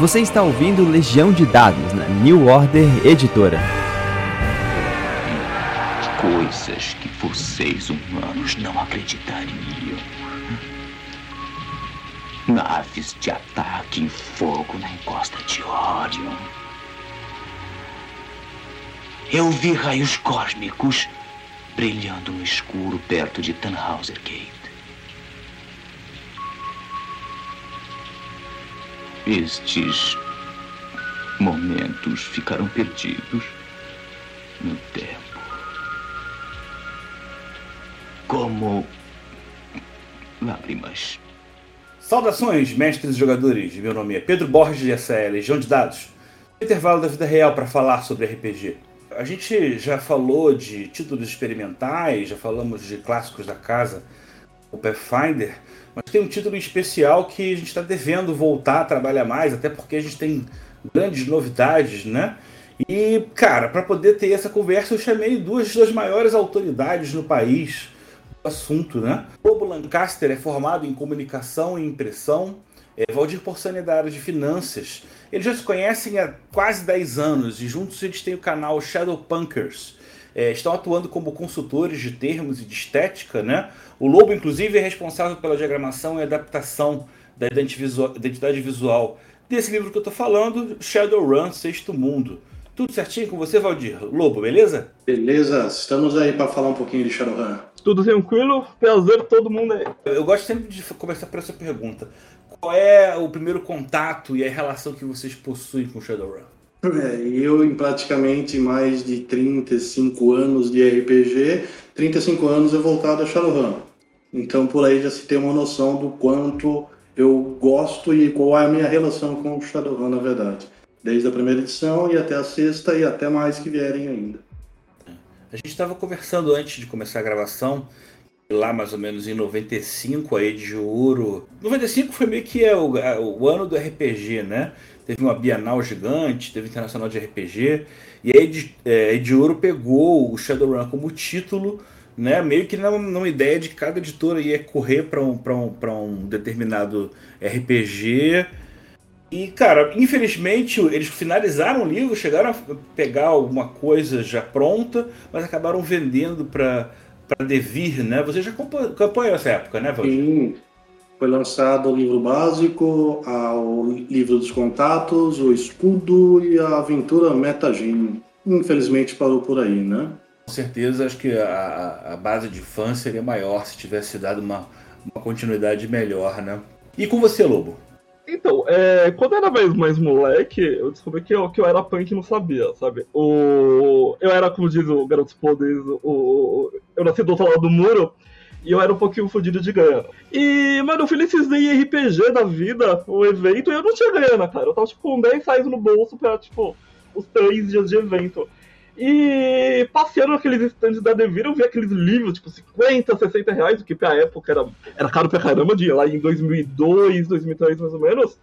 Você está ouvindo Legião de Dados na New Order Editora. Coisas que vocês humanos não acreditariam. Naves de ataque em fogo na encosta de Orion. Eu vi raios cósmicos brilhando no escuro perto de Tannhauser Gate. Estes momentos ficaram perdidos no tempo. Como lágrimas. Saudações, mestres e jogadores. Meu nome é Pedro Borges e essa é Legião de Dados. Intervalo da vida real para falar sobre RPG. A gente já falou de títulos experimentais, já falamos de clássicos da casa, o Pathfinder, mas tem um título especial que a gente está devendo voltar a trabalhar mais, até porque a gente tem grandes novidades, né? E, cara, para poder ter essa conversa, eu chamei duas das maiores autoridades no país do assunto, né? Bobo Lancaster é formado em comunicação e impressão, é, Valdir Porçani é da área de finanças. Eles já se conhecem há quase 10 anos e juntos eles têm o canal Shadow Punkers. É, estão atuando como consultores de termos e de estética, né? O Lobo, inclusive, é responsável pela diagramação e adaptação da identidade visual desse livro que eu estou falando, Shadowrun, Sexto Mundo. Tudo certinho com você, Valdir? Lobo, beleza? Beleza, estamos aí para falar um pouquinho de Shadowrun. Tudo tranquilo? Prazer todo mundo aí. Eu gosto sempre de começar por essa pergunta. Qual é o primeiro contato e a relação que vocês possuem com Shadowrun? É, eu, em praticamente mais de 35 anos de RPG, 35 anos é voltado a Shadowrun. Então, por aí já se tem uma noção do quanto eu gosto e qual é a minha relação com o Shadowrun, na verdade. Desde a primeira edição e até a sexta e até mais que vierem ainda. A gente estava conversando antes de começar a gravação, lá mais ou menos em 95, aí de ouro. 95 foi meio que é o, o ano do RPG, né? Teve uma Bienal gigante, teve Internacional de RPG, e aí de, é, ouro pegou o Shadowrun como título né, meio que numa, numa ideia de que cada editora ia correr para um, um, um determinado RPG. E, cara, infelizmente eles finalizaram o livro, chegaram a pegar alguma coisa já pronta, mas acabaram vendendo para Devir, né? Você já acompanhou essa época, né, Valdir? Sim. Foi lançado o livro básico, o livro dos contatos, o escudo e a aventura Metagin. Infelizmente parou por aí, né? Com certeza, acho que a, a base de fã seria maior se tivesse dado uma, uma continuidade melhor, né? E com você, Lobo? Então, é, quando eu era mais, mais moleque, eu descobri que eu, que eu era punk e não sabia, sabe? O, eu era, como diz o Garotos Poderes, o, eu nasci do outro lado do muro e eu era um pouquinho fodido de grana. E, mano, eu fui nesses RPG da vida, o evento, e eu não tinha grana, cara. Eu tava, tipo, com 10 reais no bolso pra, tipo, os três dias de evento. E passeando naqueles estandes da Devir, eu vi aqueles livros, tipo, 50, 60 reais, o que pra época era, era caro pra caramba, de lá em 2002, 2003 mais ou menos.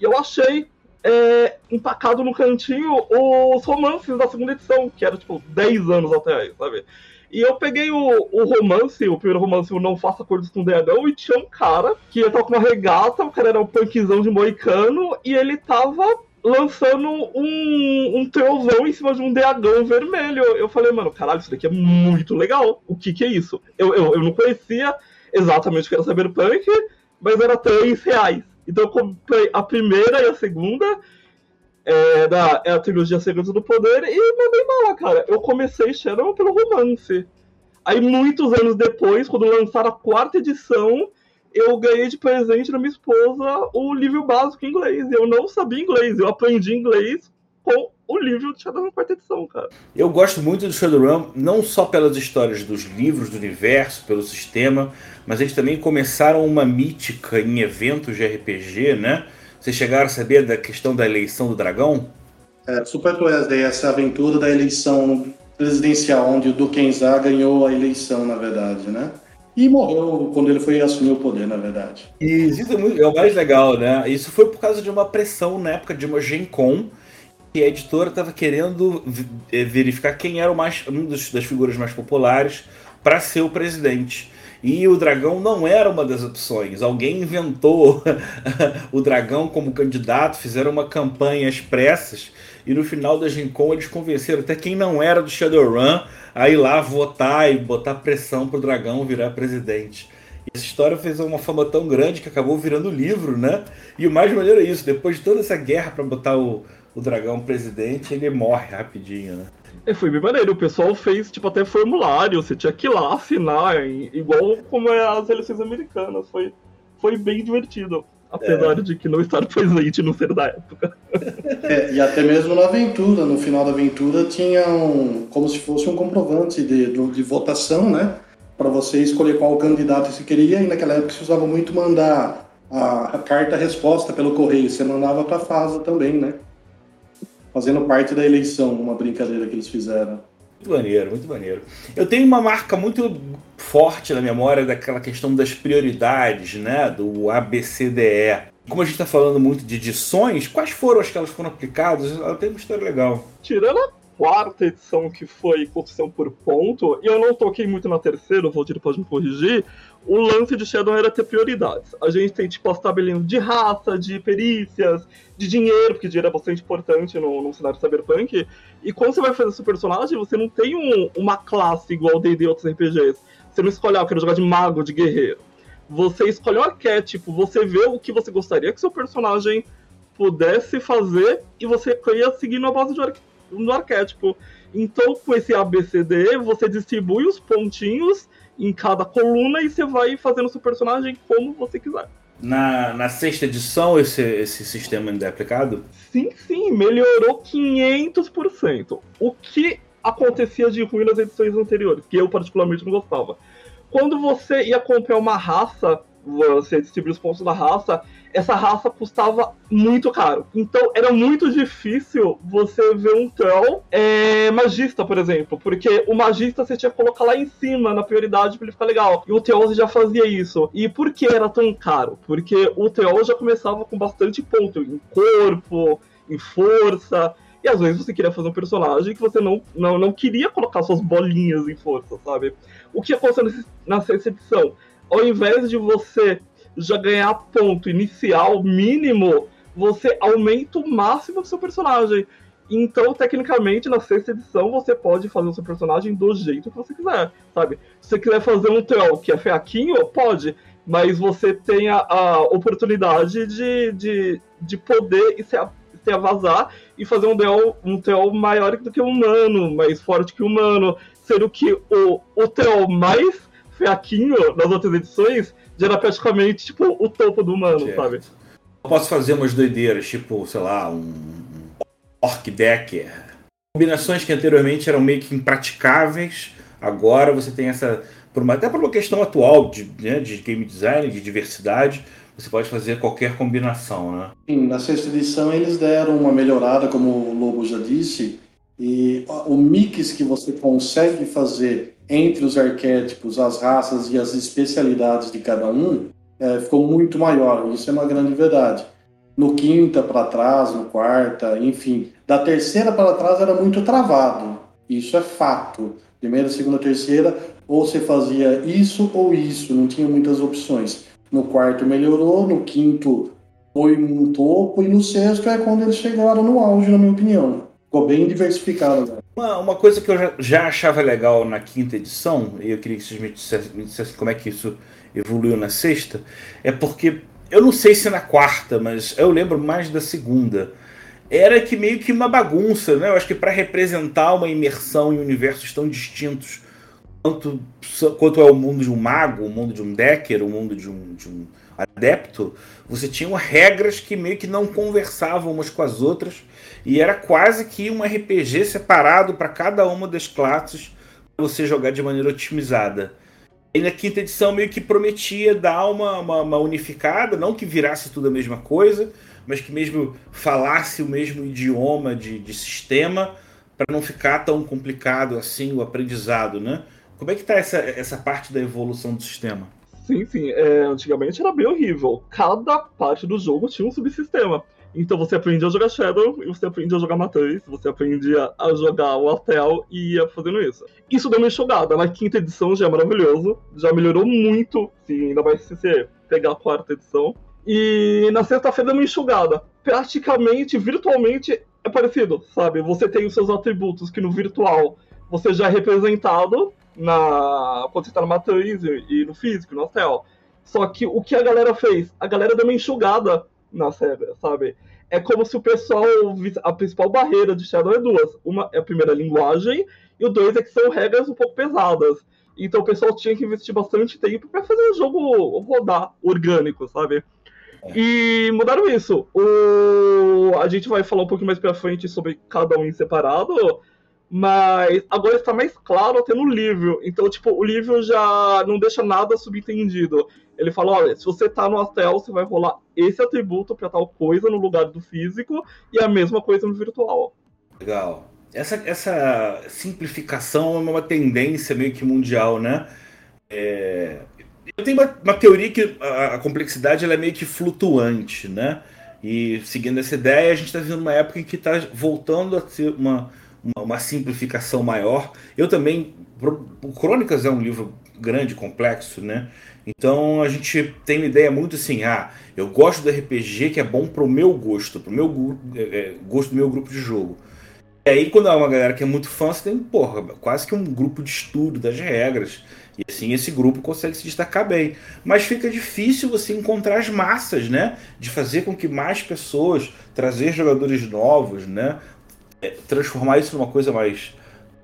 E eu achei é, empacado no cantinho os romances da segunda edição, que era tipo 10 anos atrás, sabe? E eu peguei o, o romance, o primeiro romance, o Não Faça Acordos com o Dragão, e tinha um cara que ia com uma regata, o cara era um punkzão de moicano, e ele tava lançando um, um trovão em cima de um dragão vermelho. Eu falei, mano, caralho, isso daqui é muito legal. O que que é isso? Eu, eu, eu não conhecia exatamente o que era Cyberpunk, mas era 3 reais. Então eu comprei a primeira e a segunda, é, da, é a trilogia Segredos do Poder, e mandei bala, cara. Eu comecei Shadow pelo romance. Aí, muitos anos depois, quando lançaram a quarta edição, eu ganhei de presente da minha esposa o livro básico em inglês. Eu não sabia inglês, eu aprendi inglês com o livro de Shadowrun quarta edição, cara. Eu gosto muito do Shadowrun, não só pelas histórias dos livros, do universo, pelo sistema, mas eles também começaram uma mítica em eventos de RPG, né? Vocês chegaram a saber da questão da eleição do dragão? É, Super Tuesday, essa aventura da eleição presidencial, onde o Duquenzá ganhou a eleição, na verdade, né? E morreu quando ele foi assumir o poder, na verdade. E isso é, muito, é o mais legal, né? Isso foi por causa de uma pressão na época de uma Gen Con, que a editora estava querendo eh, verificar quem era o mais, um das figuras mais populares para ser o presidente. E o dragão não era uma das opções. Alguém inventou o dragão como candidato, fizeram uma campanha às pressas e no final da Gen Con eles convenceram até quem não era do Shadowrun a ir lá votar e botar pressão pro dragão virar presidente. Essa história fez uma fama tão grande que acabou virando livro, né? E o mais maneiro é isso, depois de toda essa guerra para botar o, o dragão presidente, ele morre rapidinho, né? É, foi bem maneiro. O pessoal fez, tipo, até formulário. Você tinha que ir lá assinar, igual como é as eleições americanas. Foi, foi bem divertido. Apesar é. de que não estar presente no ser da época. É, e até mesmo na aventura, no final da aventura, tinha um, como se fosse um comprovante de, de votação, né? Para você escolher qual candidato você queria. E naquela época se usava muito mandar a, a carta-resposta pelo correio. Você mandava para a FASA também, né? Fazendo parte da eleição, uma brincadeira que eles fizeram. Muito maneiro, muito maneiro. Eu tenho uma marca muito forte na memória daquela questão das prioridades, né? Do ABCDE. Como a gente está falando muito de edições, quais foram as que elas foram aplicadas? Ela tem uma história legal. Tirando a quarta edição, que foi construção por ponto, e eu não toquei muito na terceira, o Valdir pode me corrigir, o lance de Shadow era ter prioridades. A gente tem, tipo, as tabelinhas de raça, de perícias, de dinheiro, porque dinheiro é bastante importante no, no cenário cyberpunk. E quando você vai fazer seu personagem, você não tem um, uma classe igual D&D e outros RPGs. Você não escolhe, ah, eu quero jogar de mago, de guerreiro. Você escolhe um arquétipo, você vê o que você gostaria que seu personagem pudesse fazer e você ia seguindo a base do, ar, do arquétipo. Então, com esse ABCD, você distribui os pontinhos em cada coluna e você vai fazendo o seu personagem como você quiser. Na, na sexta edição, esse, esse sistema ainda é aplicado? Sim, sim, melhorou 500%. O que acontecia de ruim nas edições anteriores, que eu particularmente não gostava. Quando você ia comprar uma raça, você distribui os pontos da raça, essa raça custava muito caro. Então era muito difícil você ver um troll é, magista, por exemplo. Porque o magista você tinha que colocar lá em cima na prioridade para ele ficar legal. E o troll já fazia isso. E por que era tão caro? Porque o troll já começava com bastante ponto em corpo, em força. E às vezes você queria fazer um personagem que você não, não, não queria colocar suas bolinhas em força, sabe? O que aconteceu na sexta edição? Ao invés de você já ganhar ponto inicial mínimo, você aumenta o máximo do seu personagem. Então, tecnicamente, na sexta edição, você pode fazer o seu personagem do jeito que você quiser, sabe? Se você quiser fazer um troll que é feaquinho, pode, mas você tem a, a oportunidade de, de, de poder se, se vazar e fazer um troll, um maior do que um humano, mais forte que o humano, sendo que o, o troll mais feaquinho nas outras edições já era praticamente tipo o topo do humano, certo. sabe? Eu posso fazer umas doideiras, tipo, sei lá, um Orc Decker. Combinações que anteriormente eram meio que impraticáveis, agora você tem essa. Por uma, até por uma questão atual de, né, de game design, de diversidade, você pode fazer qualquer combinação, né? Sim, na sexta edição eles deram uma melhorada, como o Lobo já disse, e o mix que você consegue fazer entre os arquétipos, as raças e as especialidades de cada um é, ficou muito maior. Isso é uma grande verdade. No quinta para trás, no quarta, enfim, da terceira para trás era muito travado. Isso é fato. Primeira, segunda, terceira, ou você fazia isso ou isso, não tinha muitas opções. No quarto melhorou, no quinto foi um topo e no sexto é quando eles chegaram no auge, na minha opinião. Ficou bem diversificado. Né? Uma, uma coisa que eu já, já, achava legal na quinta edição, e eu queria que vocês me dissessem, me dissessem como é que isso evoluiu na sexta, é porque eu não sei se na quarta, mas eu lembro mais da segunda. Era que meio que uma bagunça, né? Eu acho que para representar uma imersão em universos tão distintos quanto, quanto é o mundo de um mago, o mundo de um decker, o mundo de um, de um adepto, você tinha regras que meio que não conversavam umas com as outras e era quase que um RPG separado para cada uma das classes para você jogar de maneira otimizada. E na quinta edição meio que prometia dar uma, uma, uma unificada, não que virasse tudo a mesma coisa, mas que mesmo falasse o mesmo idioma de, de sistema para não ficar tão complicado assim o aprendizado, né? Como é que está essa, essa parte da evolução do sistema? Sim, sim. É, antigamente era bem horrível. Cada parte do jogo tinha um subsistema. Então você aprende a jogar Shadow você aprende a jogar Matheus, você aprende a, jogar o Hotel e ia fazendo isso. Isso deu uma enxugada. Na quinta edição já é maravilhoso, já melhorou muito, sim, ainda mais se você pegar a quarta edição. E na sexta-feira deu uma enxugada. Praticamente, virtualmente, é parecido, sabe? Você tem os seus atributos que no virtual você já é representado na quando você tá no Matheus e no físico, no Hotel. Só que o que a galera fez? A galera deu uma enxugada na série, sabe? É como se o pessoal. A principal barreira de Shadow é duas. Uma é a primeira linguagem, e o dois é que são regras um pouco pesadas. Então o pessoal tinha que investir bastante tempo para fazer o jogo rodar orgânico, sabe? E mudaram isso. O... A gente vai falar um pouquinho mais pra frente sobre cada um em separado. Mas agora está mais claro até no livro. Então, tipo, o livro já não deixa nada subentendido. Ele fala, olha, se você tá no hotel, você vai rolar esse atributo para tal coisa no lugar do físico e a mesma coisa no virtual. Legal. Essa, essa simplificação é uma tendência meio que mundial, né? É... Eu tenho uma, uma teoria que a, a complexidade é meio que flutuante, né? E seguindo essa ideia, a gente está vivendo uma época em que está voltando a ser uma uma, uma simplificação maior. Eu também. Crônicas é um livro grande, complexo, né? Então a gente tem uma ideia muito assim, ah, eu gosto do RPG que é bom pro meu gosto, pro meu é, é, gosto do meu grupo de jogo. E aí quando é uma galera que é muito fã, você tem, porra, quase que um grupo de estudo das regras. E assim esse grupo consegue se destacar bem. Mas fica difícil você encontrar as massas, né? De fazer com que mais pessoas, trazer jogadores novos, né? É, transformar isso numa coisa mais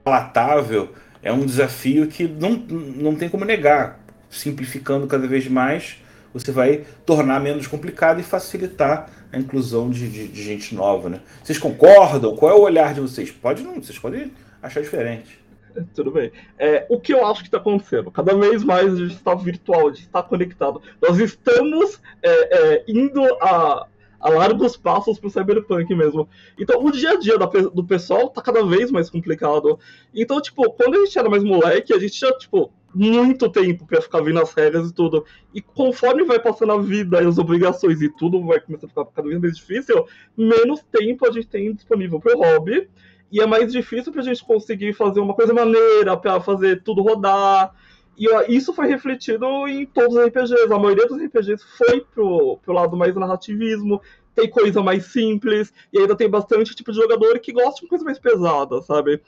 palatável é um desafio que não, não tem como negar. Simplificando cada vez mais, você vai tornar menos complicado e facilitar a inclusão de, de, de gente nova. Né? Vocês concordam? Qual é o olhar de vocês? Pode não, vocês podem achar diferente. Tudo bem. É, o que eu acho que está acontecendo? Cada vez mais a gente está virtual, a gente está conectado. Nós estamos é, é, indo a, a largos passos pro cyberpunk mesmo. Então o dia a dia do pessoal tá cada vez mais complicado. Então, tipo, quando a gente era mais moleque, a gente tinha, tipo, muito tempo para ficar vendo as regras e tudo. E conforme vai passando a vida e as obrigações e tudo vai começando a ficar cada vez mais difícil, menos tempo a gente tem disponível pro hobby. E é mais difícil pra gente conseguir fazer uma coisa maneira, para fazer tudo rodar. E isso foi refletido em todos os RPGs. A maioria dos RPGs foi pro, pro lado mais narrativismo, tem coisa mais simples, e ainda tem bastante tipo de jogador que gosta de coisa mais pesada, sabe?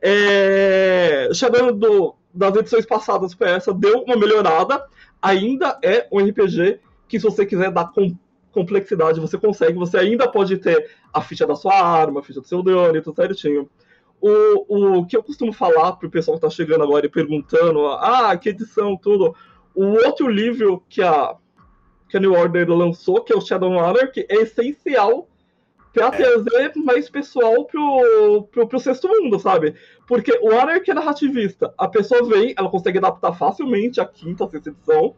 É... Chegando do, das edições passadas para essa, deu uma melhorada. Ainda é um RPG que, se você quiser dar com complexidade, você consegue. Você ainda pode ter a ficha da sua arma, a ficha do seu drone, tudo certinho. O, o que eu costumo falar pro pessoal que tá chegando agora e perguntando, ah, que edição, tudo. O outro livro que a, que a New Order lançou, que é o Shadow Monarch, é essencial para é. trazer mais pessoal pro, pro, pro sexto mundo, sabe? Porque o Anarchy é narrativista. A pessoa vem, ela consegue adaptar facilmente a quinta, a sexta edição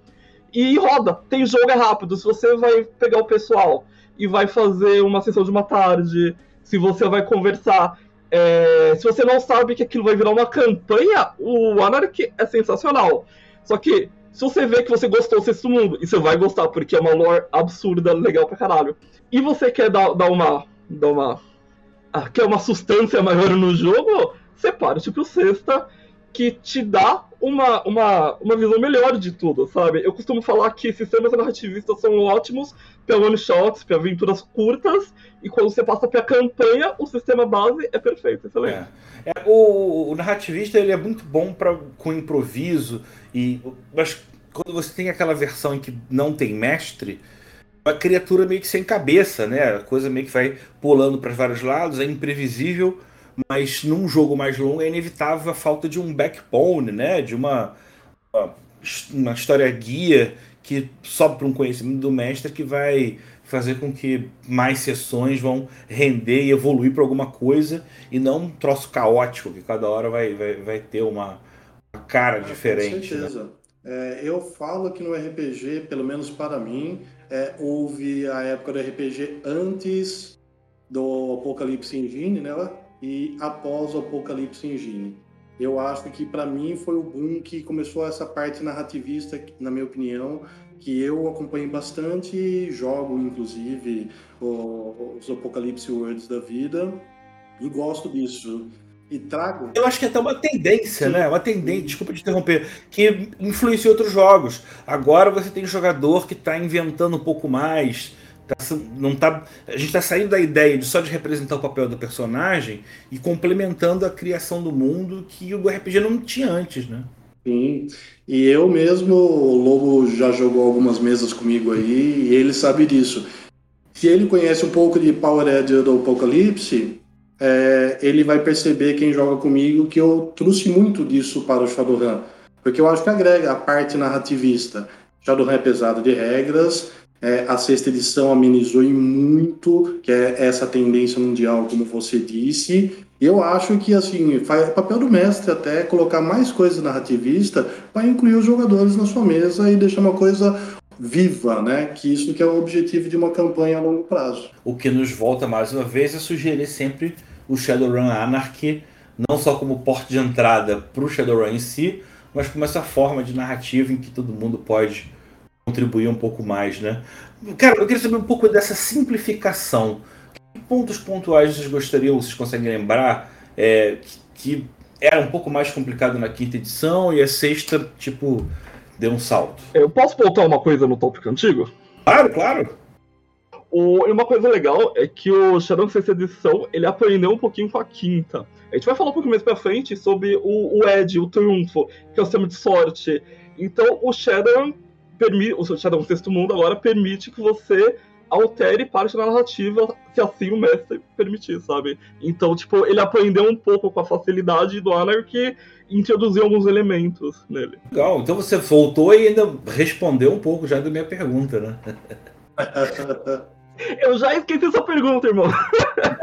e roda. Tem jogo é rápido. Se você vai pegar o pessoal e vai fazer uma sessão de uma tarde, se você vai conversar é, se você não sabe que aquilo vai virar uma campanha, o Anarchy é sensacional. Só que, se você vê que você gostou do Sexto Mundo, e você vai gostar, porque é uma lore absurda, legal pra caralho, e você quer dar, dar uma. dar uma. Ah, quer uma substância maior no jogo, separe tipo o Sexta, que te dá uma, uma, uma visão melhor de tudo, sabe? Eu costumo falar que sistemas narrativistas são ótimos para one-shots, para aventuras curtas, e quando você passa para campanha, o sistema base é perfeito, excelente. É. É, o, o, narrativista ele é muito bom pra, com improviso, e mas quando você tem aquela versão em que não tem mestre, a criatura meio que sem cabeça, né? A coisa meio que vai pulando para vários lados, é imprevisível mas num jogo mais longo é inevitável a falta de um backbone, né? De uma, uma história guia que sobe para um conhecimento do mestre que vai fazer com que mais sessões vão render e evoluir para alguma coisa e não um troço caótico que cada hora vai, vai, vai ter uma, uma cara é, diferente. Com né? certeza. Né? É, eu falo que no RPG, pelo menos para mim, é, houve a época do RPG antes do Apocalipse Engine, né? E após o Apocalipse Engine. Eu acho que para mim foi o boom que começou essa parte narrativista, na minha opinião, que eu acompanho bastante, jogo inclusive os Apocalypse Worlds da vida e gosto disso. E trago. Eu acho que é até uma tendência, Sim. né? Uma tendência, desculpa te interromper, que influencia outros jogos. Agora você tem jogador que está inventando um pouco mais. Tá, não tá, a gente está saindo da ideia de só de representar o papel do personagem e complementando a criação do mundo que o RPG não tinha antes, né? Sim, e eu mesmo, o Lobo já jogou algumas mesas comigo aí, e ele sabe disso. Se ele conhece um pouco de Power Edge do Apocalipse, é, ele vai perceber, quem joga comigo, que eu trouxe muito disso para o Shadowrun. Porque eu acho que agrega a parte narrativista. Shadowrun é pesado de regras, é, a sexta edição amenizou em muito, que é essa tendência mundial, como você disse, eu acho que assim faz papel do mestre até colocar mais coisa narrativista para incluir os jogadores na sua mesa e deixar uma coisa viva, né? Que isso que é o objetivo de uma campanha a longo prazo. O que nos volta mais uma vez a sugerir sempre o Shadowrun Anarchy, não só como porta de entrada para o Shadowrun em si, mas como essa forma de narrativa em que todo mundo pode contribuir um pouco mais, né? Cara, eu queria saber um pouco dessa simplificação pontos pontuais vocês gostariam, vocês conseguem lembrar, é, que era um pouco mais complicado na quinta edição e a sexta, tipo, deu um salto? Eu posso voltar uma coisa no tópico antigo? Claro, claro. O, e uma coisa legal é que o Shadow sexta edição, ele aprendeu um pouquinho com a quinta. A gente vai falar um pouco mais pra frente sobre o, o Ed, o Triunfo, que é o sistema de sorte. Então, o Shadow permite, o Shadow Sexto Mundo agora permite que você altere parte da narrativa se assim o mestre permitir, sabe? Então, tipo, ele aprendeu um pouco com a facilidade do Anarchy e introduziu alguns elementos nele. Legal, então você voltou e ainda respondeu um pouco já da minha pergunta, né? Eu já esqueci essa pergunta, irmão.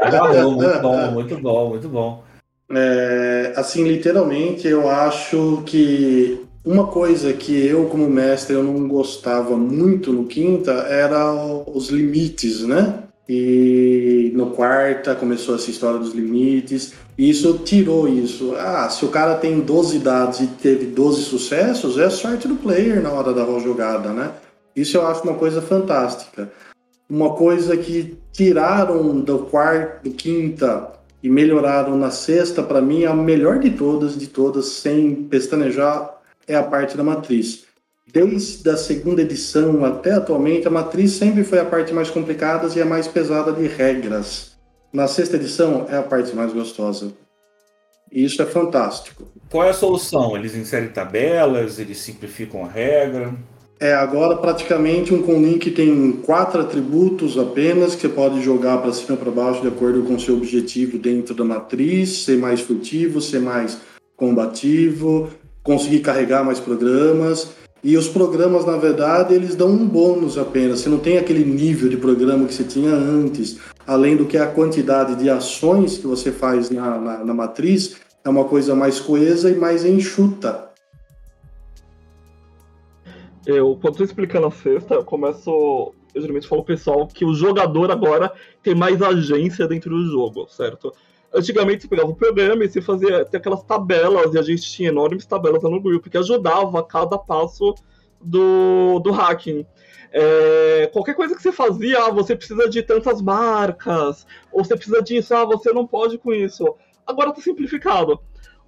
Ah, muito bom, muito bom, muito bom. É, assim, literalmente, eu acho que uma coisa que eu, como mestre, eu não gostava muito no quinta era os limites, né? E no quarta começou essa história dos limites. E isso tirou isso. Ah, se o cara tem 12 dados e teve 12 sucessos, é sorte do player na hora da jogada, né? Isso eu acho uma coisa fantástica. Uma coisa que tiraram do quarto, do quinta e melhoraram na sexta, para mim, é a melhor de todas, de todas, sem pestanejar, é a parte da matriz. Desde a segunda edição até atualmente, a matriz sempre foi a parte mais complicada e a mais pesada de regras. Na sexta edição é a parte mais gostosa. E isso é fantástico. Qual é a solução? Eles inserem tabelas, eles simplificam a regra? É, agora praticamente um Conlink tem quatro atributos apenas que você pode jogar para cima para baixo de acordo com o seu objetivo dentro da matriz, ser mais furtivo, ser mais combativo, conseguir carregar mais programas. E os programas, na verdade, eles dão um bônus apenas. Você não tem aquele nível de programa que você tinha antes. Além do que a quantidade de ações que você faz na, na, na matriz é uma coisa mais coesa e mais enxuta. Eu, quando estou explicando a sexta, eu começo. Eu geralmente falo pro pessoal que o jogador agora tem mais agência dentro do jogo, certo? Antigamente você pegava o programa e você fazia até aquelas tabelas, e a gente tinha enormes tabelas no grupo que ajudava a cada passo do, do hacking. É, qualquer coisa que você fazia, ah, você precisa de tantas marcas, ou você precisa disso, ah, você não pode com isso. Agora está simplificado.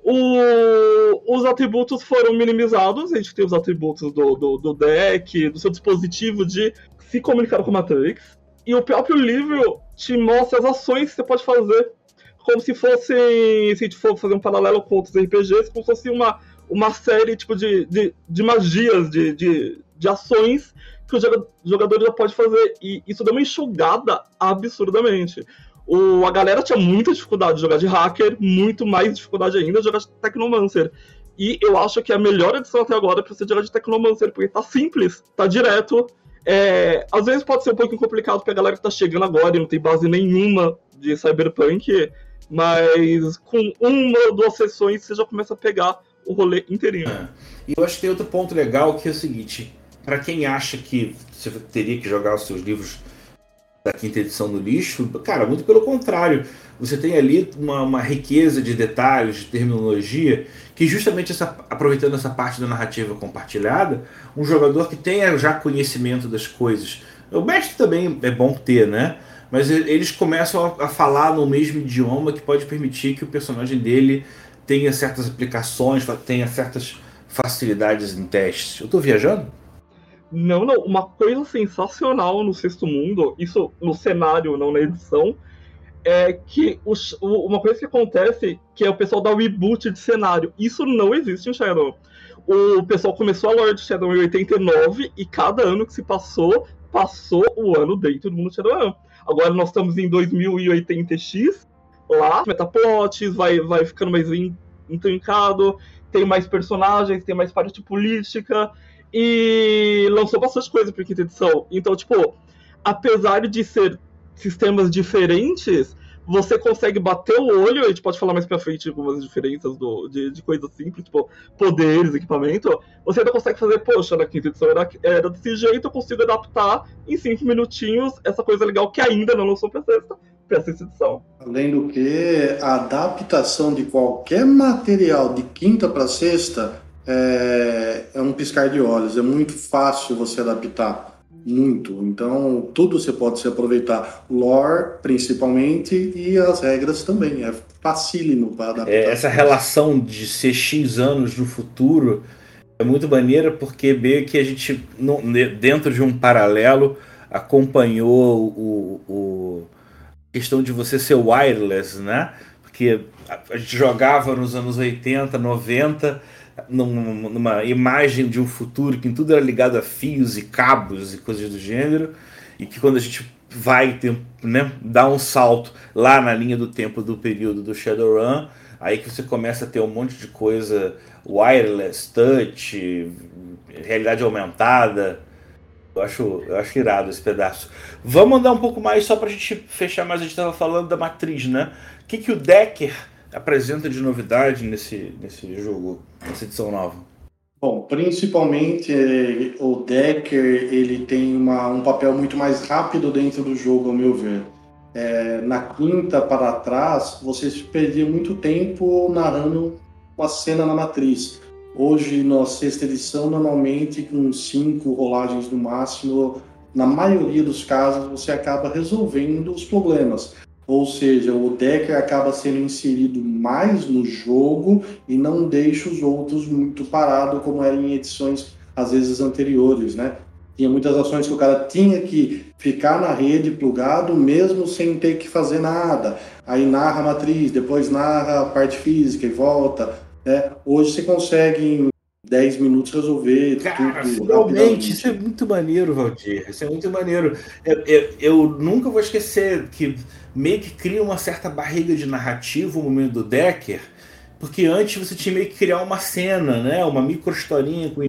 O, os atributos foram minimizados, a gente tem os atributos do, do, do, deck, do seu dispositivo de se comunicar com a Matrix, e o próprio livro te mostra as ações que você pode fazer como se fosse, se a gente for fazer um paralelo com outros RPGs, como se fosse uma, uma série tipo, de, de, de magias, de, de, de ações que o jogador já pode fazer. E isso deu uma enxugada absurdamente. O, a galera tinha muita dificuldade de jogar de hacker, muito mais dificuldade ainda de jogar de Technomancer. E eu acho que é a melhor edição até agora para você jogar de Technomancer, porque tá simples, tá direto. É, às vezes pode ser um pouco complicado pra galera que tá chegando agora e não tem base nenhuma de Cyberpunk mas com uma ou duas sessões você já começa a pegar o rolê inteirinho. É. E eu acho que tem outro ponto legal que é o seguinte: para quem acha que você teria que jogar os seus livros da quinta edição no lixo, cara, muito pelo contrário. você tem ali uma, uma riqueza de detalhes, de terminologia, que justamente essa, aproveitando essa parte da narrativa compartilhada, um jogador que tenha já conhecimento das coisas. O mestre também é bom ter, né? Mas eles começam a, a falar no mesmo idioma que pode permitir que o personagem dele tenha certas aplicações, tenha certas facilidades em testes. Eu estou viajando? Não, não. Uma coisa sensacional no Sexto Mundo, isso no cenário, não na edição, é que os, uma coisa que acontece que é o pessoal dá o reboot de cenário. Isso não existe em Shadow. O pessoal começou a lore de Shadow em 89 e cada ano que se passou, passou o ano dentro do mundo Shadowrun. Agora nós estamos em 2080x, lá, metaplots, vai, vai ficando mais intrincado, tem mais personagens, tem mais parte política, e lançou bastante coisa para quinta edição. Então, tipo, apesar de ser sistemas diferentes, você consegue bater o olho, a gente pode falar mais pra frente algumas diferenças do, de, de coisas simples, tipo poderes, equipamento, você ainda consegue fazer, poxa, na quinta edição era, era desse jeito, eu consigo adaptar em cinco minutinhos essa coisa legal que ainda não lançou pra sexta, pra sexta edição. Além do que, a adaptação de qualquer material de quinta para sexta é, é um piscar de olhos, é muito fácil você adaptar muito. Então, tudo você pode se aproveitar. Lore, principalmente, e as regras também. É facílimo para adaptar. É, essa relação de ser X anos no futuro é muito maneira porque meio que a gente, dentro de um paralelo, acompanhou o, o questão de você ser wireless, né? Porque a gente jogava nos anos 80, 90 numa imagem de um futuro que tudo era ligado a fios e cabos e coisas do gênero, e que quando a gente vai né, dar um salto lá na linha do tempo do período do Shadowrun, aí que você começa a ter um monte de coisa wireless, touch, realidade aumentada. Eu acho, eu acho irado esse pedaço. Vamos andar um pouco mais só para a gente fechar mais. A gente estava falando da matriz, né? Que, que o Decker apresenta de novidade nesse, nesse jogo, nessa edição nova? Bom, principalmente eh, o Decker ele tem uma, um papel muito mais rápido dentro do jogo, ao meu ver. É, na quinta para trás, você perdia muito tempo narrando uma cena na matriz. Hoje, na sexta edição, normalmente com cinco rolagens no máximo, na maioria dos casos, você acaba resolvendo os problemas. Ou seja, o Decker acaba sendo inserido mais no jogo e não deixa os outros muito parado, como era em edições às vezes anteriores, né? Tinha muitas ações que o cara tinha que ficar na rede plugado mesmo sem ter que fazer nada. Aí narra a matriz, depois narra a parte física e volta. Né? Hoje você consegue em 10 minutos resolver Cara, tudo. Finalmente, isso é muito maneiro, Valdir. Isso é muito maneiro. Eu, eu, eu nunca vou esquecer que meio que cria uma certa barriga de narrativa o momento do Decker, porque antes você tinha meio que criar uma cena, né? Uma micro historinha com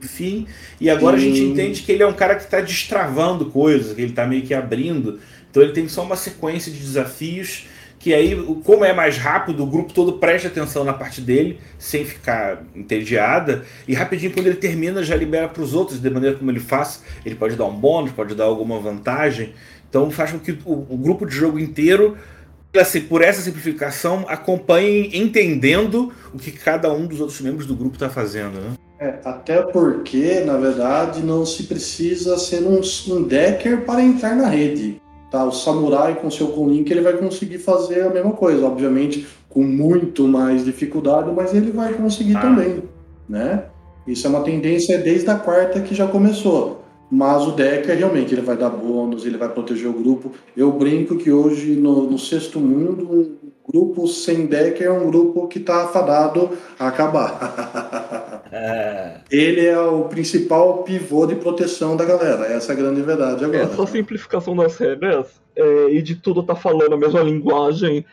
fim, e agora Sim. a gente entende que ele é um cara que está destravando coisas, que ele está meio que abrindo. Então ele tem só uma sequência de desafios que aí, como é mais rápido, o grupo todo presta atenção na parte dele, sem ficar entediada, e rapidinho, quando ele termina, já libera para os outros, de maneira como ele faz. Ele pode dar um bônus, pode dar alguma vantagem. Então faz com que o, o grupo de jogo inteiro, assim, por essa simplificação, acompanhe entendendo o que cada um dos outros membros do grupo está fazendo. Né? É, até porque, na verdade, não se precisa ser um, um decker para entrar na rede. Tá? O samurai com seu Kunlink ele vai conseguir fazer a mesma coisa, obviamente com muito mais dificuldade, mas ele vai conseguir ah. também, né? Isso é uma tendência desde a quarta que já começou. Mas o Decker realmente ele vai dar bônus, ele vai proteger o grupo. Eu brinco que hoje no, no sexto mundo, um grupo sem Decker é um grupo que está afadado a acabar. É. Ele é o principal pivô de proteção da galera. Essa é a grande verdade agora. Essa simplificação das regras é, e de tudo tá falando a mesma linguagem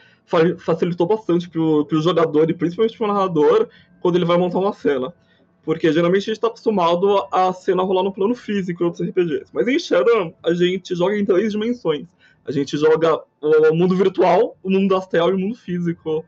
facilitou bastante pro, pro jogador e principalmente pro narrador quando ele vai montar uma cena. Porque geralmente a gente está acostumado a cena rolar no plano físico em outros RPGs. Mas em Shadow a gente joga em três dimensões. A gente joga o mundo virtual, o mundo astral e o mundo físico.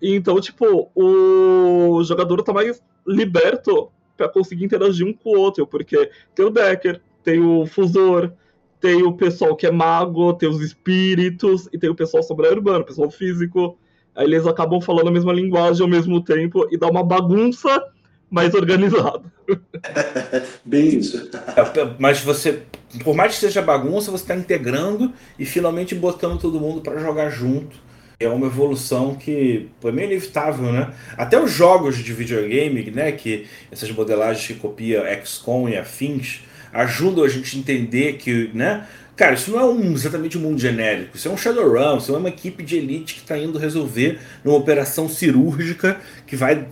E então, tipo, o jogador tá mais liberto para conseguir interagir um com o outro, porque tem o Decker, tem o Fusor, tem o pessoal que é mago, tem os espíritos, e tem o pessoal sobre-urbano, o pessoal físico. Aí eles acabam falando a mesma linguagem ao mesmo tempo e dá uma bagunça mais organizada. Bem isso. É, mas você, por mais que seja bagunça, você está integrando e finalmente botando todo mundo para jogar junto. É uma evolução que é meio inevitável, né? Até os jogos de videogame, né? Que essas modelagens que copia XCOM e afins ajudam a gente a entender que, né? Cara, isso não é um, exatamente um mundo genérico. Isso é um Shadowrun, isso é uma equipe de elite que está indo resolver uma operação cirúrgica que vai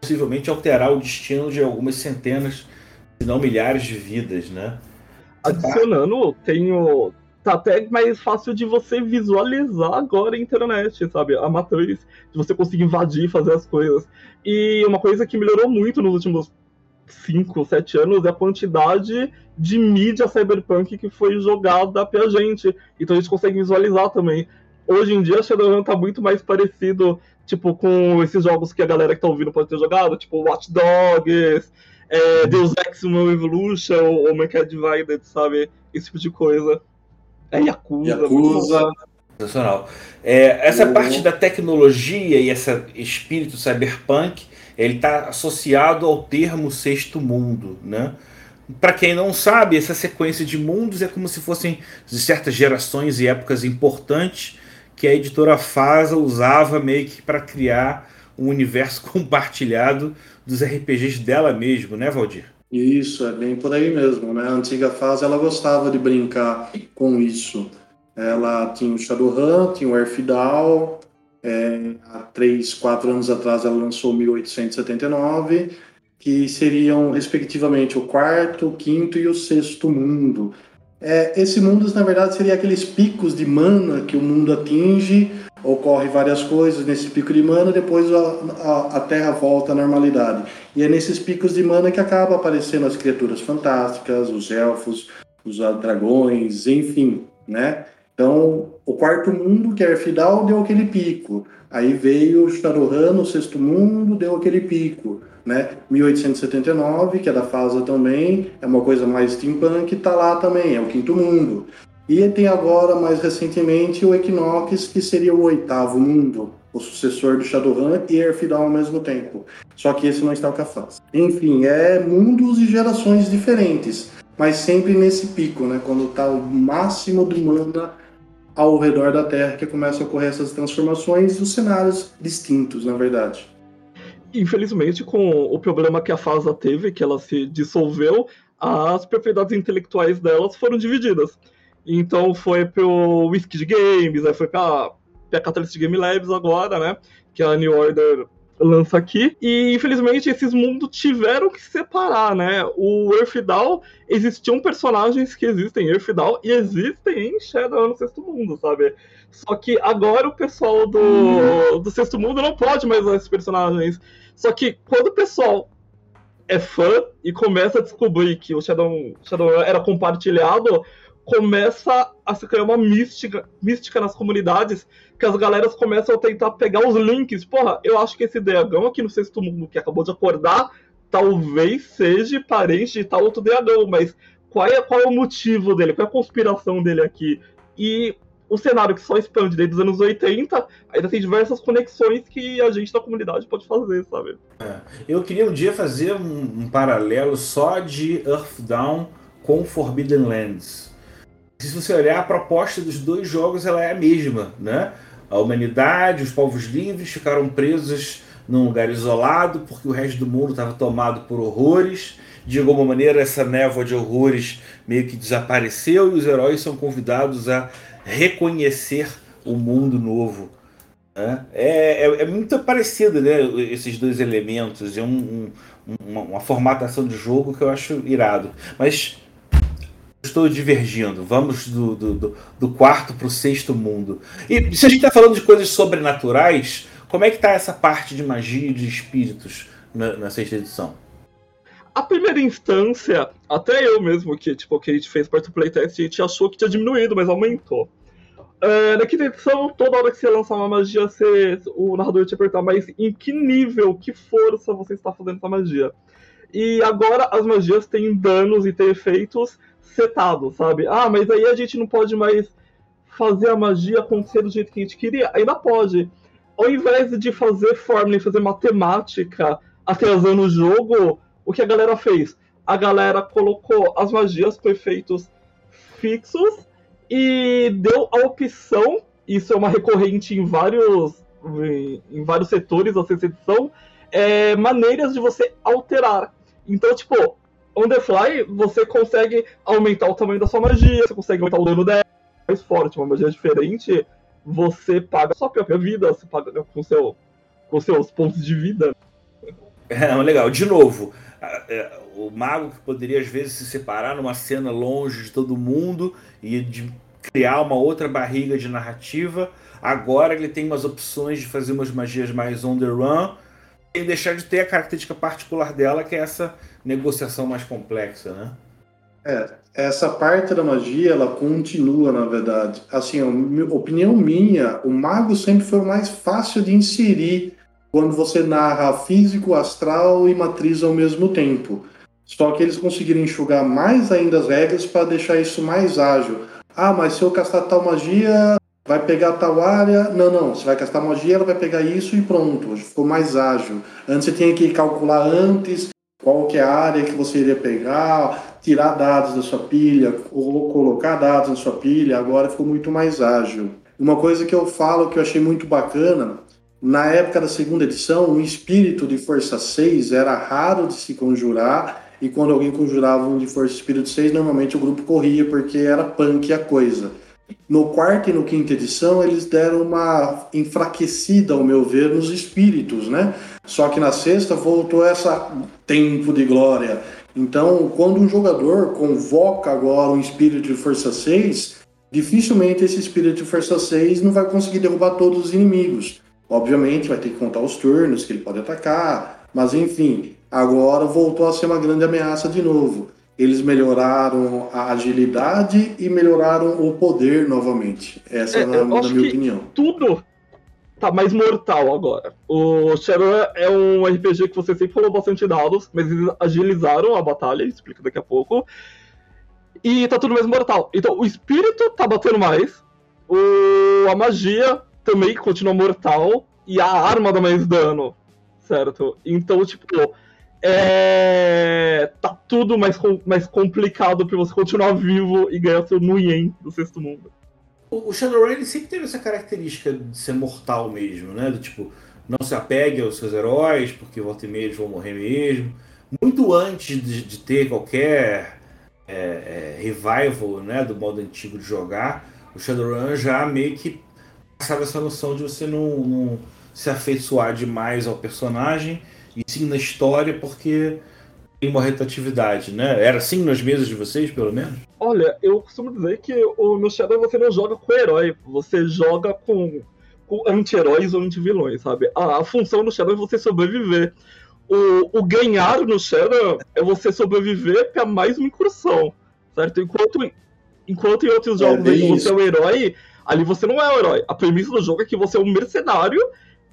possivelmente alterar o destino de algumas centenas, se não milhares de vidas, né? Adicionando, tenho. Tá até mais fácil de você visualizar agora a internet, sabe? A matriz, de você conseguir invadir, fazer as coisas. E uma coisa que melhorou muito nos últimos 5, 7 anos é a quantidade de mídia cyberpunk que foi jogada pra gente. Então a gente consegue visualizar também. Hoje em dia, Shadowrun tá muito mais parecido, tipo, com esses jogos que a galera que tá ouvindo pode ter jogado, tipo Watch Dogs, é, Deus Ex Evolution, ou Mankind Divided, sabe? Esse tipo de coisa. É Yakuza. Yakuza. Sensacional. É, essa parte da tecnologia e esse espírito cyberpunk, ele está associado ao termo sexto mundo, né? Para quem não sabe, essa sequência de mundos é como se fossem de certas gerações e épocas importantes que a editora Fasa usava meio que para criar um universo compartilhado dos RPGs dela mesmo, né, Valdir? Isso, é bem por aí mesmo, né? A antiga Fase ela gostava de brincar com isso. Ela tinha o Shadowrun, tinha o Earthdown, é, há três, quatro anos atrás ela lançou 1879, que seriam respectivamente o quarto, o quinto e o sexto mundo. É, esse mundo, na verdade, seria aqueles picos de mana que o mundo atinge, ocorre várias coisas nesse pico de mana, depois a, a, a, Terra volta à normalidade. E é nesses picos de mana que acaba aparecendo as criaturas fantásticas, os elfos, os dragões, enfim, né? Então, o quarto mundo, que é Erfidal, deu aquele pico. Aí veio Shadowrun, o sexto mundo, deu aquele pico né? 1879, que é da FASA também, é uma coisa mais steampunk, tá lá também, é o quinto mundo. E tem agora, mais recentemente, o Equinox, que seria o oitavo mundo, o sucessor do Shadowrun e Earthdown ao mesmo tempo. Só que esse não está com a FASA. Enfim, é mundos e gerações diferentes, mas sempre nesse pico, né? Quando está o máximo do mana ao redor da Terra que começam a ocorrer essas transformações e os cenários distintos, na verdade infelizmente, com o problema que a FASA teve, que ela se dissolveu, as propriedades intelectuais delas foram divididas. Então foi pro Whisky Games, aí foi pra, pra Catalyst Game Labs agora, né? Que a New Order lança aqui. E infelizmente esses mundos tiveram que se separar, né? O Earthdown, existiam personagens que existem em Earthdown e existem em Shadow no Sexto Mundo, sabe? Só que agora o pessoal do, do Sexto Mundo não pode mais usar esses personagens. Só que quando o pessoal é fã e começa a descobrir que o Shadow, Shadow era compartilhado, começa a se criar uma mística, mística nas comunidades que as galeras começam a tentar pegar os links. Porra, eu acho que esse dragão aqui no sexto mundo que acabou de acordar talvez seja parente de tal outro dragão, mas qual é, qual é o motivo dele? Qual é a conspiração dele aqui? E o cenário que só expande desde os anos 80, ainda tem diversas conexões que a gente da comunidade pode fazer, sabe? É. Eu queria um dia fazer um, um, paralelo só de Earthdown com Forbidden Lands. Se você olhar, a proposta dos dois jogos ela é a mesma, né? A humanidade, os povos livres ficaram presos num lugar isolado porque o resto do mundo estava tomado por horrores. De alguma maneira, essa névoa de horrores meio que desapareceu e os heróis são convidados a reconhecer o mundo novo. Né? É, é, é, muito parecido né, esses dois elementos. É um, um, uma, uma, formatação de jogo que eu acho irado. Mas estou divergindo. Vamos do, do, do, quarto para o sexto mundo. E se a gente está falando de coisas sobrenaturais, como é que está essa parte de magia e de espíritos na, na sexta edição? a primeira instância, até eu mesmo, que, tipo, que a gente fez parte do playtest, a gente achou que tinha diminuído, mas aumentou. É, na quinta edição, toda hora que você lançar uma magia, você, o narrador te perguntar, mas em que nível, que força você está fazendo essa magia? E agora as magias têm danos e têm efeitos setado, sabe? Ah, mas aí a gente não pode mais fazer a magia acontecer do jeito que a gente queria. Ainda pode. Ao invés de fazer fórmula e fazer matemática atrasando o jogo, o que a galera fez? A galera colocou as magias com efeitos fixos e deu a opção, isso é uma recorrente em vários, em vários setores da edição, é, maneiras de você alterar. Então, tipo, on the fly, você consegue aumentar o tamanho da sua magia, você consegue aumentar o dano dela mais forte, uma magia diferente, você paga sua própria vida, você paga com, seu, com seus pontos de vida. É, legal. De novo, é, o mago que poderia às vezes se separar numa cena longe de todo mundo e de criar uma outra barriga de narrativa, agora ele tem umas opções de fazer umas magias mais on the run e deixar de ter a característica particular dela, que é essa negociação mais complexa, né? É, essa parte da magia, ela continua, na verdade. Assim, opinião minha, o mago sempre foi o mais fácil de inserir quando você narra físico, astral e matriz ao mesmo tempo. Só que eles conseguiram enxugar mais ainda as regras para deixar isso mais ágil. Ah, mas se eu castar tal magia, vai pegar tal área. Não, não. Você vai castar magia, ela vai pegar isso e pronto. Ficou mais ágil. Antes você tinha que calcular antes qual que é a área que você iria pegar, tirar dados da sua pilha, ou colocar dados na sua pilha. Agora ficou muito mais ágil. Uma coisa que eu falo que eu achei muito bacana, na época da segunda edição, o espírito de Força 6 era raro de se conjurar e quando alguém conjurava um de Força Espírito 6, normalmente o grupo corria porque era punk a coisa. No quarto e no quinta edição, eles deram uma enfraquecida, ao meu ver, nos espíritos, né? Só que na sexta voltou essa tempo de glória. Então, quando um jogador convoca agora um espírito de força 6, dificilmente esse espírito de força 6 não vai conseguir derrubar todos os inimigos. Obviamente, vai ter que contar os turnos que ele pode atacar, mas enfim, agora voltou a ser uma grande ameaça de novo eles melhoraram a agilidade e melhoraram o poder novamente. Essa é, é na, na minha opinião. Tudo tá mais mortal agora. O Shadowrun é um RPG que você sempre falou bastante dados, mas eles agilizaram a batalha, explica daqui a pouco. E tá tudo mais mortal. Então o espírito tá batendo mais, o... a magia também continua mortal, e a arma dá mais dano, certo? Então, tipo, é... tá tudo mais, mais complicado para você continuar vivo e ganhar seu Nuyen do sexto mundo. O Shadowrun ele sempre teve essa característica de ser mortal mesmo, né? Do tipo, não se apegue aos seus heróis, porque volta e meia eles vão morrer mesmo. Muito antes de, de ter qualquer é, é, revival né, do modo antigo de jogar, o Shadowrun já meio que passava essa noção de você não, não se afeiçoar demais ao personagem e sim na história, porque tem uma rotatividade, né? Era assim nas mesas de vocês, pelo menos? Olha, eu costumo dizer que o, no Shadow você não joga com herói, você joga com, com anti-heróis ou anti-vilões, sabe? A, a, função no Shadow é você sobreviver. O, o ganhar no Shadow é você sobreviver para mais uma incursão, certo? Enquanto, enquanto em outros é, jogos é, você é o herói, ali você não é o herói. A premissa do jogo é que você é um mercenário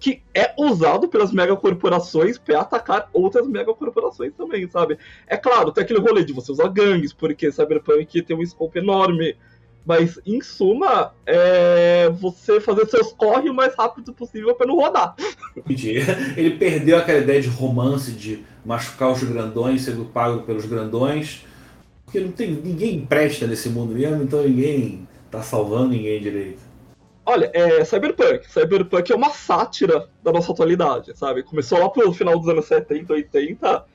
que é usado pelas megacorporações para atacar outras megacorporações também, sabe? É claro, tem aquele rolê de você usar gangues, porque Cyberpunk tem um scope enorme, mas em suma, é você fazer seus corre o mais rápido possível para não rodar. Ele perdeu aquela ideia de romance, de machucar os grandões, sendo pago pelos grandões, porque não tem ninguém presta nesse mundo mesmo, então ninguém tá salvando ninguém direito. Olha, é Cyberpunk. Cyberpunk é uma sátira da nossa atualidade, sabe? Começou lá pelo final dos anos 70, 80,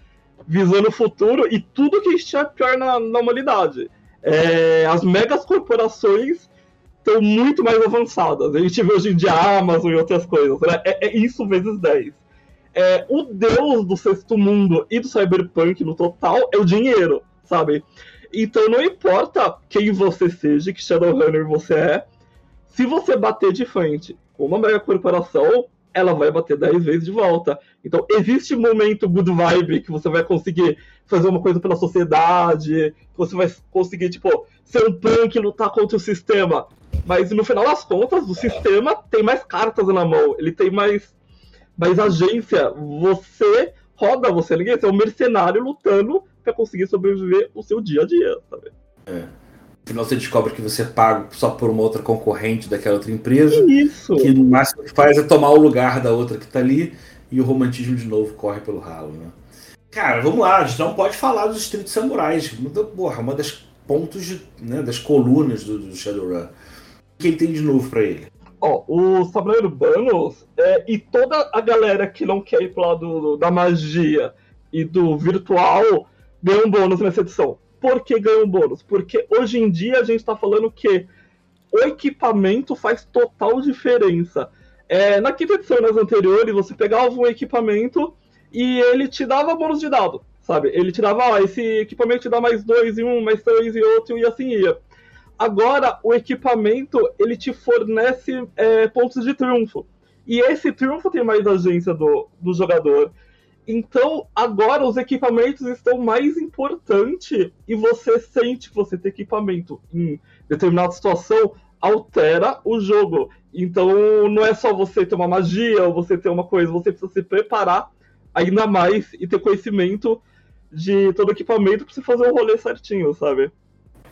visando o futuro e tudo que tinha pior na, na humanidade. É, as megas corporações estão muito mais avançadas. A gente vê hoje em dia a Amazon e outras coisas. Né? É, é, isso vezes 10. É, o deus do sexto mundo e do cyberpunk no total é o dinheiro, sabe? Então não importa quem você seja, que Shadowrunner você é, se você bater de frente com uma mega corporação, ela vai bater 10 vezes de volta. Então, existe um momento good vibe que você vai conseguir fazer uma coisa pela sociedade, que você vai conseguir, tipo, ser um punk e lutar contra o sistema. Mas no final das contas, o sistema tem mais cartas na mão, ele tem mais, mais agência. Você roda, você ninguém, é um mercenário lutando para conseguir sobreviver o seu dia a dia, sabe? É. No final você descobre que você paga só por uma outra concorrente daquela outra empresa. Isso. Que no máximo que faz é tomar o lugar da outra que tá ali e o romantismo de novo corre pelo ralo, né? Cara, vamos lá, a gente não pode falar dos Street Samurais. Porra, uma das pontos de, né, das colunas do, do Shadowrun. O que ele tem de novo para ele? Ó, os Samurai Urbanos é, e toda a galera que não quer ir pro lado da magia e do virtual ganham um bônus nessa edição. Por que ganham um bônus? Porque hoje em dia a gente está falando que o equipamento faz total diferença. É, na quinta edição e nas anteriores, você pegava um equipamento e ele te dava bônus de dado, sabe? Ele te dava, ó, esse equipamento te dá mais dois em um, mais três em outro, e assim ia. Agora, o equipamento, ele te fornece é, pontos de triunfo. E esse triunfo tem mais agência do, do jogador. Então, agora os equipamentos estão mais importantes e você sente que você tem equipamento em determinada situação altera o jogo. Então, não é só você ter uma magia ou você ter uma coisa, você precisa se preparar ainda mais e ter conhecimento de todo o equipamento para você fazer o rolê certinho, sabe?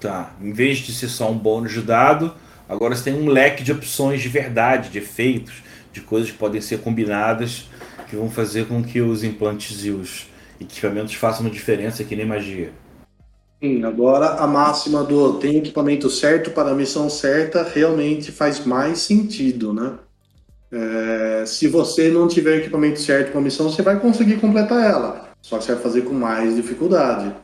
Tá. Em vez de ser só um bônus de dado, agora você tem um leque de opções de verdade, de efeitos, de coisas que podem ser combinadas que vão fazer com que os implantes e os equipamentos façam uma diferença que nem magia. Sim, agora a máxima do tem equipamento certo para a missão certa realmente faz mais sentido, né? É, se você não tiver equipamento certo para a missão, você vai conseguir completar ela, só que você vai fazer com mais dificuldade.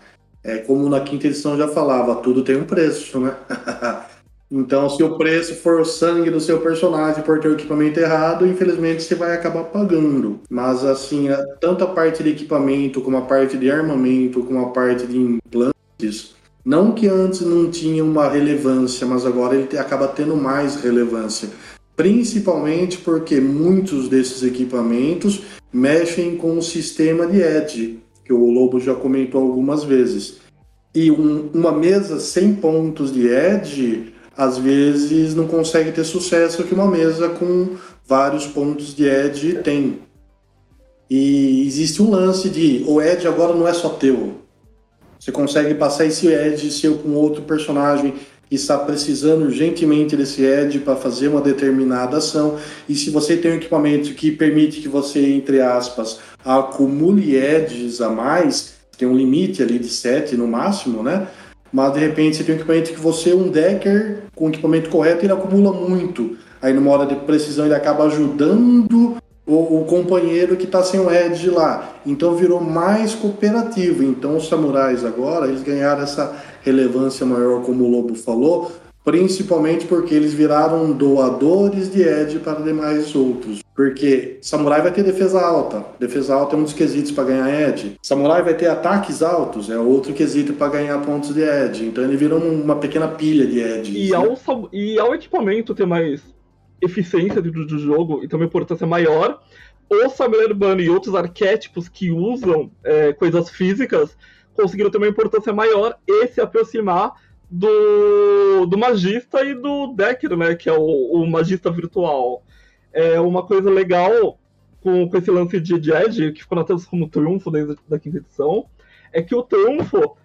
É como na quinta edição já falava, tudo tem um preço, né? então, se o preço for o sangue do seu personagem por ter o equipamento errado, infelizmente você vai acabar pagando. Mas assim, tanto a parte de equipamento, como a parte de armamento, como a parte de implantes, não que antes não tinha uma relevância, mas agora ele acaba tendo mais relevância. Principalmente porque muitos desses equipamentos mexem com o sistema de Edge, que o Lobo já comentou algumas vezes. E um, uma mesa sem pontos de edge, às vezes não consegue ter sucesso que uma mesa com vários pontos de edge tem. E existe um lance de o edge agora não é só teu. Você consegue passar esse edge seu com outro personagem que está precisando urgentemente desse edge para fazer uma determinada ação. E se você tem um equipamento que permite que você, entre aspas, acumule edges a mais, tem um limite ali de 7 no máximo, né? Mas de repente você tem um equipamento que você, um decker, com o equipamento correto, ele acumula muito. Aí numa hora de precisão ele acaba ajudando o, o companheiro que está sem o edge lá. Então virou mais cooperativo. Então os samurais agora, eles ganharam essa relevância maior, como o Lobo falou, principalmente porque eles viraram doadores de Edge para demais outros. Porque Samurai vai ter defesa alta. Defesa alta é um dos quesitos para ganhar Edge. Samurai vai ter ataques altos, é outro quesito para ganhar pontos de Edge. Então ele virou uma pequena pilha de Edge. E, ao, e ao equipamento ter mais eficiência dentro do jogo e uma importância maior, o Samurai Urbano e outros arquétipos que usam é, coisas físicas conseguiram ter uma importância maior e se aproximar do, do magista e do Decker, né? Que é o, o magista virtual. É uma coisa legal com, com esse lance de Jed, que ficou na tela como triunfo desde a quinta edição, é que o triunfo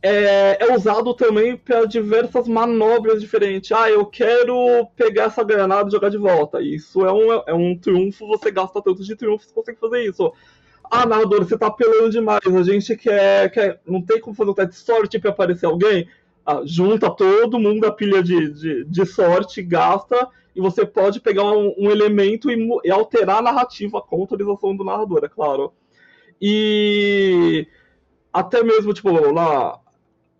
é, é usado também para diversas manobras diferentes. Ah, eu quero pegar essa granada e jogar de volta. Isso é um, é um triunfo, você gasta tantos de triunfo, você consegue fazer isso. Ah, narrador, você tá apelando demais. A gente quer. quer não tem como fazer um teste de sorte para aparecer alguém junta todo mundo a pilha de, de, de, sorte, gasta, e você pode pegar um, um elemento e, e, alterar a narrativa com autorização do narrador, é claro. E até mesmo, tipo, lá.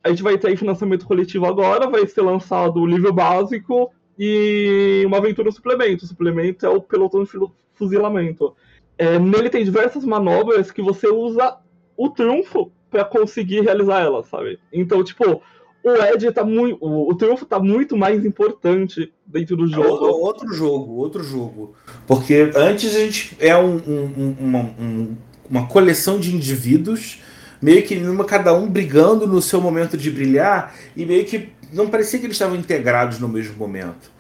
A gente vai ter financiamento coletivo agora, vai ser lançado o livro básico e uma aventura suplemento. O suplemento é o pelotão de fuzilamento. É, nele tem diversas manobras que você usa o trunfo para conseguir realizar elas, sabe? Então, tipo, o Ed tá muito. O, o triunfo tá muito mais importante dentro do jogo. É outro jogo, outro jogo. Porque antes a gente é um, um, uma, um, uma coleção de indivíduos, meio que numa, cada um brigando no seu momento de brilhar, e meio que não parecia que eles estavam integrados no mesmo momento.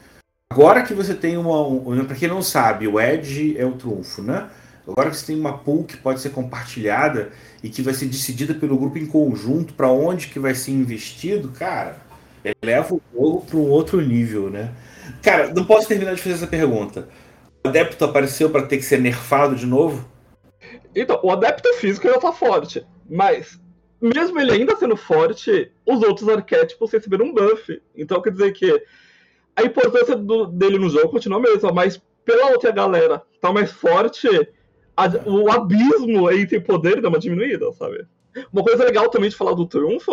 Agora que você tem uma. Um, para quem não sabe, o Edge é o trunfo, né? Agora que você tem uma pool que pode ser compartilhada e que vai ser decidida pelo grupo em conjunto para onde que vai ser investido, cara, Eleva o jogo para um outro nível, né? Cara, não posso terminar de fazer essa pergunta. O adepto apareceu para ter que ser nerfado de novo? Então, o adepto físico já tá forte, mas mesmo ele ainda sendo forte, os outros arquétipos receberam um buff. Então quer dizer que a importância do, dele no jogo continua a mesma, mas pela outra galera tá mais forte, a, o abismo entre poder dá uma diminuída, sabe? Uma coisa legal também de falar do Triunfo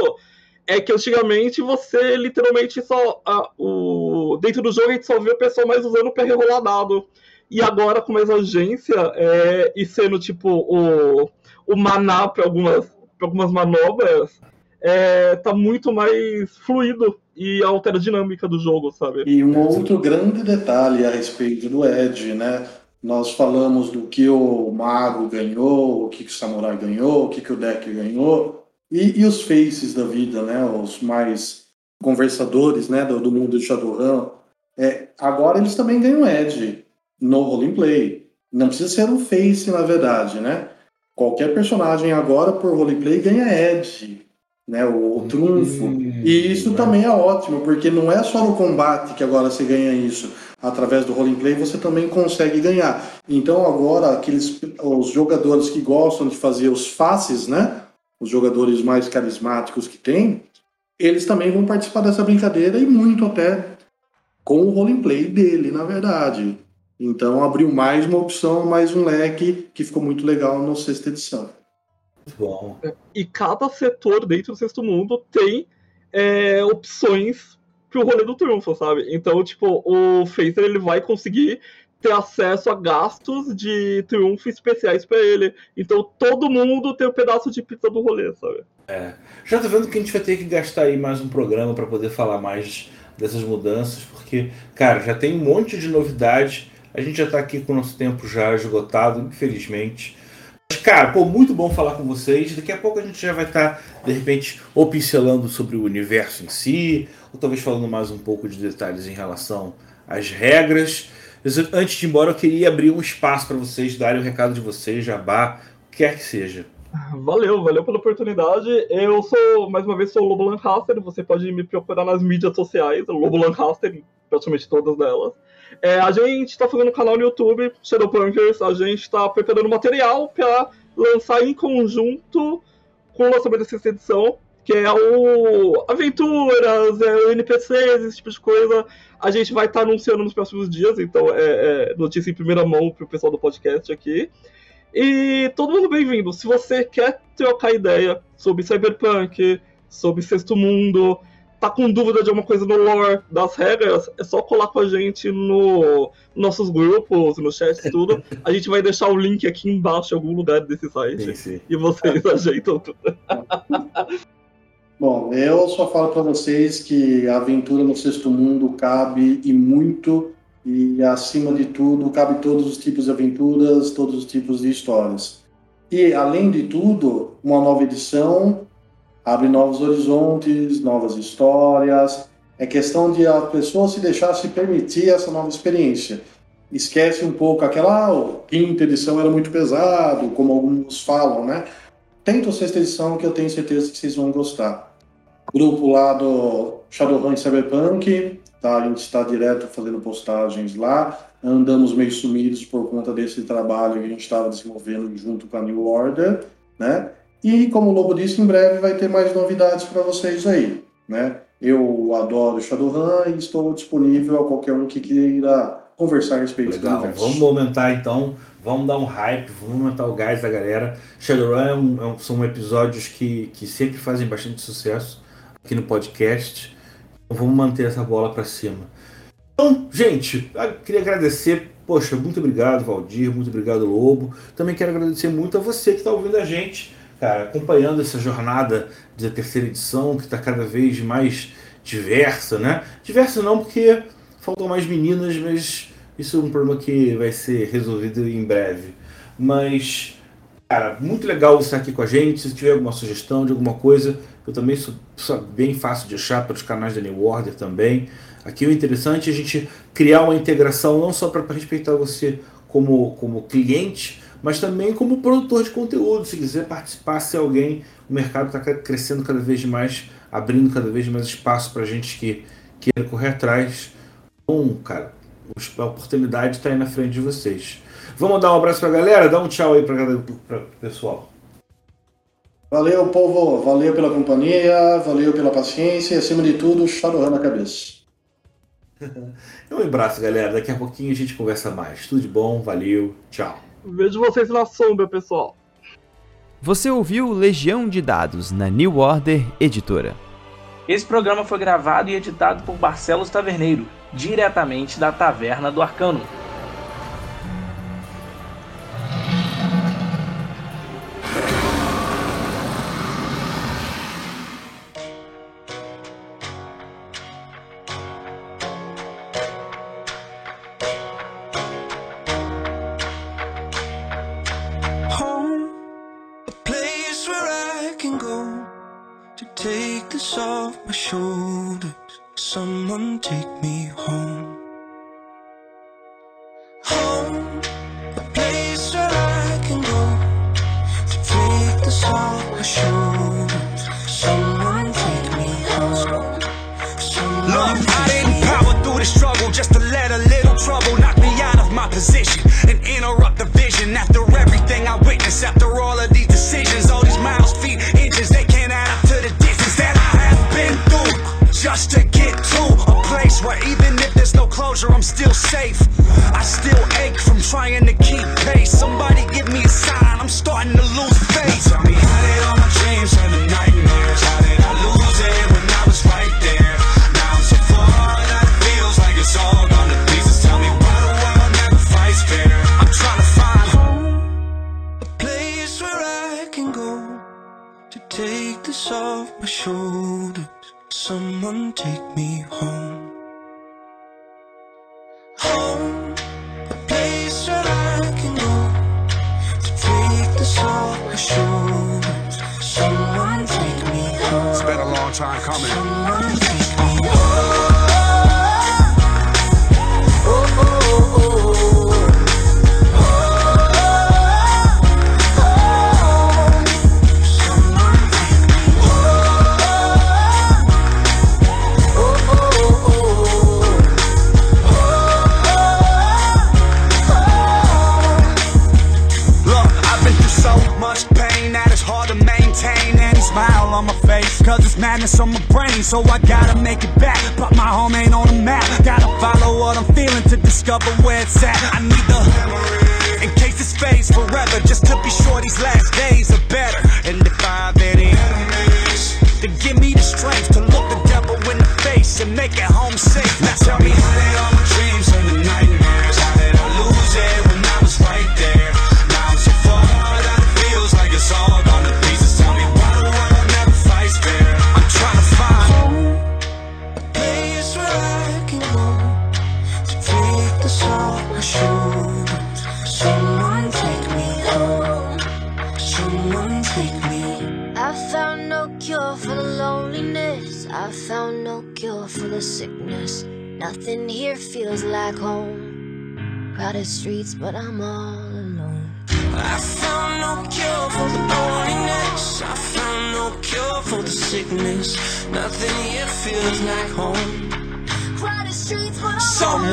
é que antigamente você literalmente só. A, o, dentro do jogo a gente só via o pessoal mais usando para rerolar dado. E agora, com mais agência é, e sendo tipo o, o maná para algumas, algumas manobras, é, tá muito mais fluido e altera a dinâmica do jogo, sabe? E um outro grande detalhe a respeito do Edge, né? Nós falamos do que o Mago ganhou, o que, que o Samurai ganhou, o que, que o deck ganhou, e, e os faces da vida, né? Os mais conversadores né? do, do mundo de Shadowrun. É, agora eles também ganham Edge no roleplay. Não precisa ser um face, na verdade, né? Qualquer personagem agora por roleplay ganha Edge, né? O, o trunfo. Hum, e isso também é ótimo, porque não é só no combate que agora você ganha isso através do roleplay você também consegue ganhar. Então agora aqueles os jogadores que gostam de fazer os faces, né? Os jogadores mais carismáticos que tem, eles também vão participar dessa brincadeira e muito até com o roleplay dele, na verdade. Então abriu mais uma opção, mais um leque que ficou muito legal na sexta edição. Bom. E cada setor dentro do sexto mundo tem é, opções pro rolê do triunfo, sabe? Então, tipo, o Phaser ele vai conseguir ter acesso a gastos de triunfo especiais para ele. Então todo mundo tem um pedaço de pizza do rolê, sabe? É. Já tô vendo que a gente vai ter que gastar aí mais um programa para poder falar mais dessas mudanças, porque, cara, já tem um monte de novidade. A gente já tá aqui com o nosso tempo já esgotado, infelizmente. Cara, pô, muito bom falar com vocês. Daqui a pouco a gente já vai estar, tá, de repente, ou pincelando sobre o universo em si, ou talvez falando mais um pouco de detalhes em relação às regras. Mas antes de ir embora, eu queria abrir um espaço para vocês darem o um recado de vocês, jabá, o que quer que seja. Valeu, valeu pela oportunidade. Eu sou, mais uma vez, sou o Lobo Lancaster. Você pode me procurar nas mídias sociais, Lobo Lancaster, praticamente todas delas. É, a gente está fazendo um canal no YouTube, Shadowpunkers. A gente está preparando material para lançar em conjunto com o lançamento dessa edição que é o aventuras, é o NPCs, esse tipo de coisa. A gente vai estar tá anunciando nos próximos dias, então é, é notícia em primeira mão para o pessoal do podcast aqui. E todo mundo bem-vindo. Se você quer trocar ideia sobre Cyberpunk, sobre Sexto Mundo, tá com dúvida de alguma coisa no lore das regras, é só colar com a gente no nossos grupos, no chat tudo. A gente vai deixar o link aqui embaixo em algum lugar desse site. Sim, sim. E vocês ajeitam tudo. Bom, eu só falo para vocês que a aventura no sexto mundo cabe e muito, e acima de tudo, cabe todos os tipos de aventuras, todos os tipos de histórias. E, além de tudo, uma nova edição abre novos horizontes, novas histórias. É questão de a pessoa se deixar se permitir essa nova experiência. Esquece um pouco aquela ah, quinta edição era muito pesado, como alguns falam, né? Tenta a sexta edição que eu tenho certeza que vocês vão gostar. Grupo lá do Shadowrun Cyberpunk, tá? A gente está direto fazendo postagens lá. Andamos meio sumidos por conta desse trabalho que a gente estava desenvolvendo junto com a New Order, né? E como o Lobo disse, em breve vai ter mais novidades para vocês aí, né? Eu adoro Shadowrun e estou disponível a qualquer um que queira conversar a respeito Legal. do universo. Vamos aumentar então Vamos dar um hype, vamos aumentar o gás da galera. Shadowrun é um, é um, são episódios que, que sempre fazem bastante sucesso aqui no podcast. Então vamos manter essa bola para cima. Então, gente, queria agradecer. Poxa, muito obrigado, Valdir. Muito obrigado, Lobo. Também quero agradecer muito a você que está ouvindo a gente, cara, acompanhando essa jornada da terceira edição, que está cada vez mais diversa, né? Diversa não, porque faltam mais meninas, mas isso é um problema que vai ser resolvido em breve. Mas, cara, muito legal você estar aqui com a gente. Se tiver alguma sugestão de alguma coisa, eu também sou, sou bem fácil de achar pelos canais da New Order também. Aqui o interessante é a gente criar uma integração não só para respeitar você como, como cliente, mas também como produtor de conteúdo. Se quiser participar, se alguém, o mercado está crescendo cada vez mais abrindo cada vez mais espaço para gente que queira correr atrás. Bom, cara, a oportunidade está aí na frente de vocês. Vamos dar um abraço para a galera? Dá um tchau aí para o pessoal. Valeu, povo. Valeu pela companhia, valeu pela paciência e, acima de tudo, Shadowrun na cabeça. um abraço, galera. Daqui a pouquinho a gente conversa mais. Tudo de bom, valeu, tchau. Vejo vocês na sombra, pessoal. Você ouviu Legião de Dados na New Order Editora. Esse programa foi gravado e editado por Barcelos Taverneiro, diretamente da Taverna do Arcano.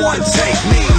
one take me.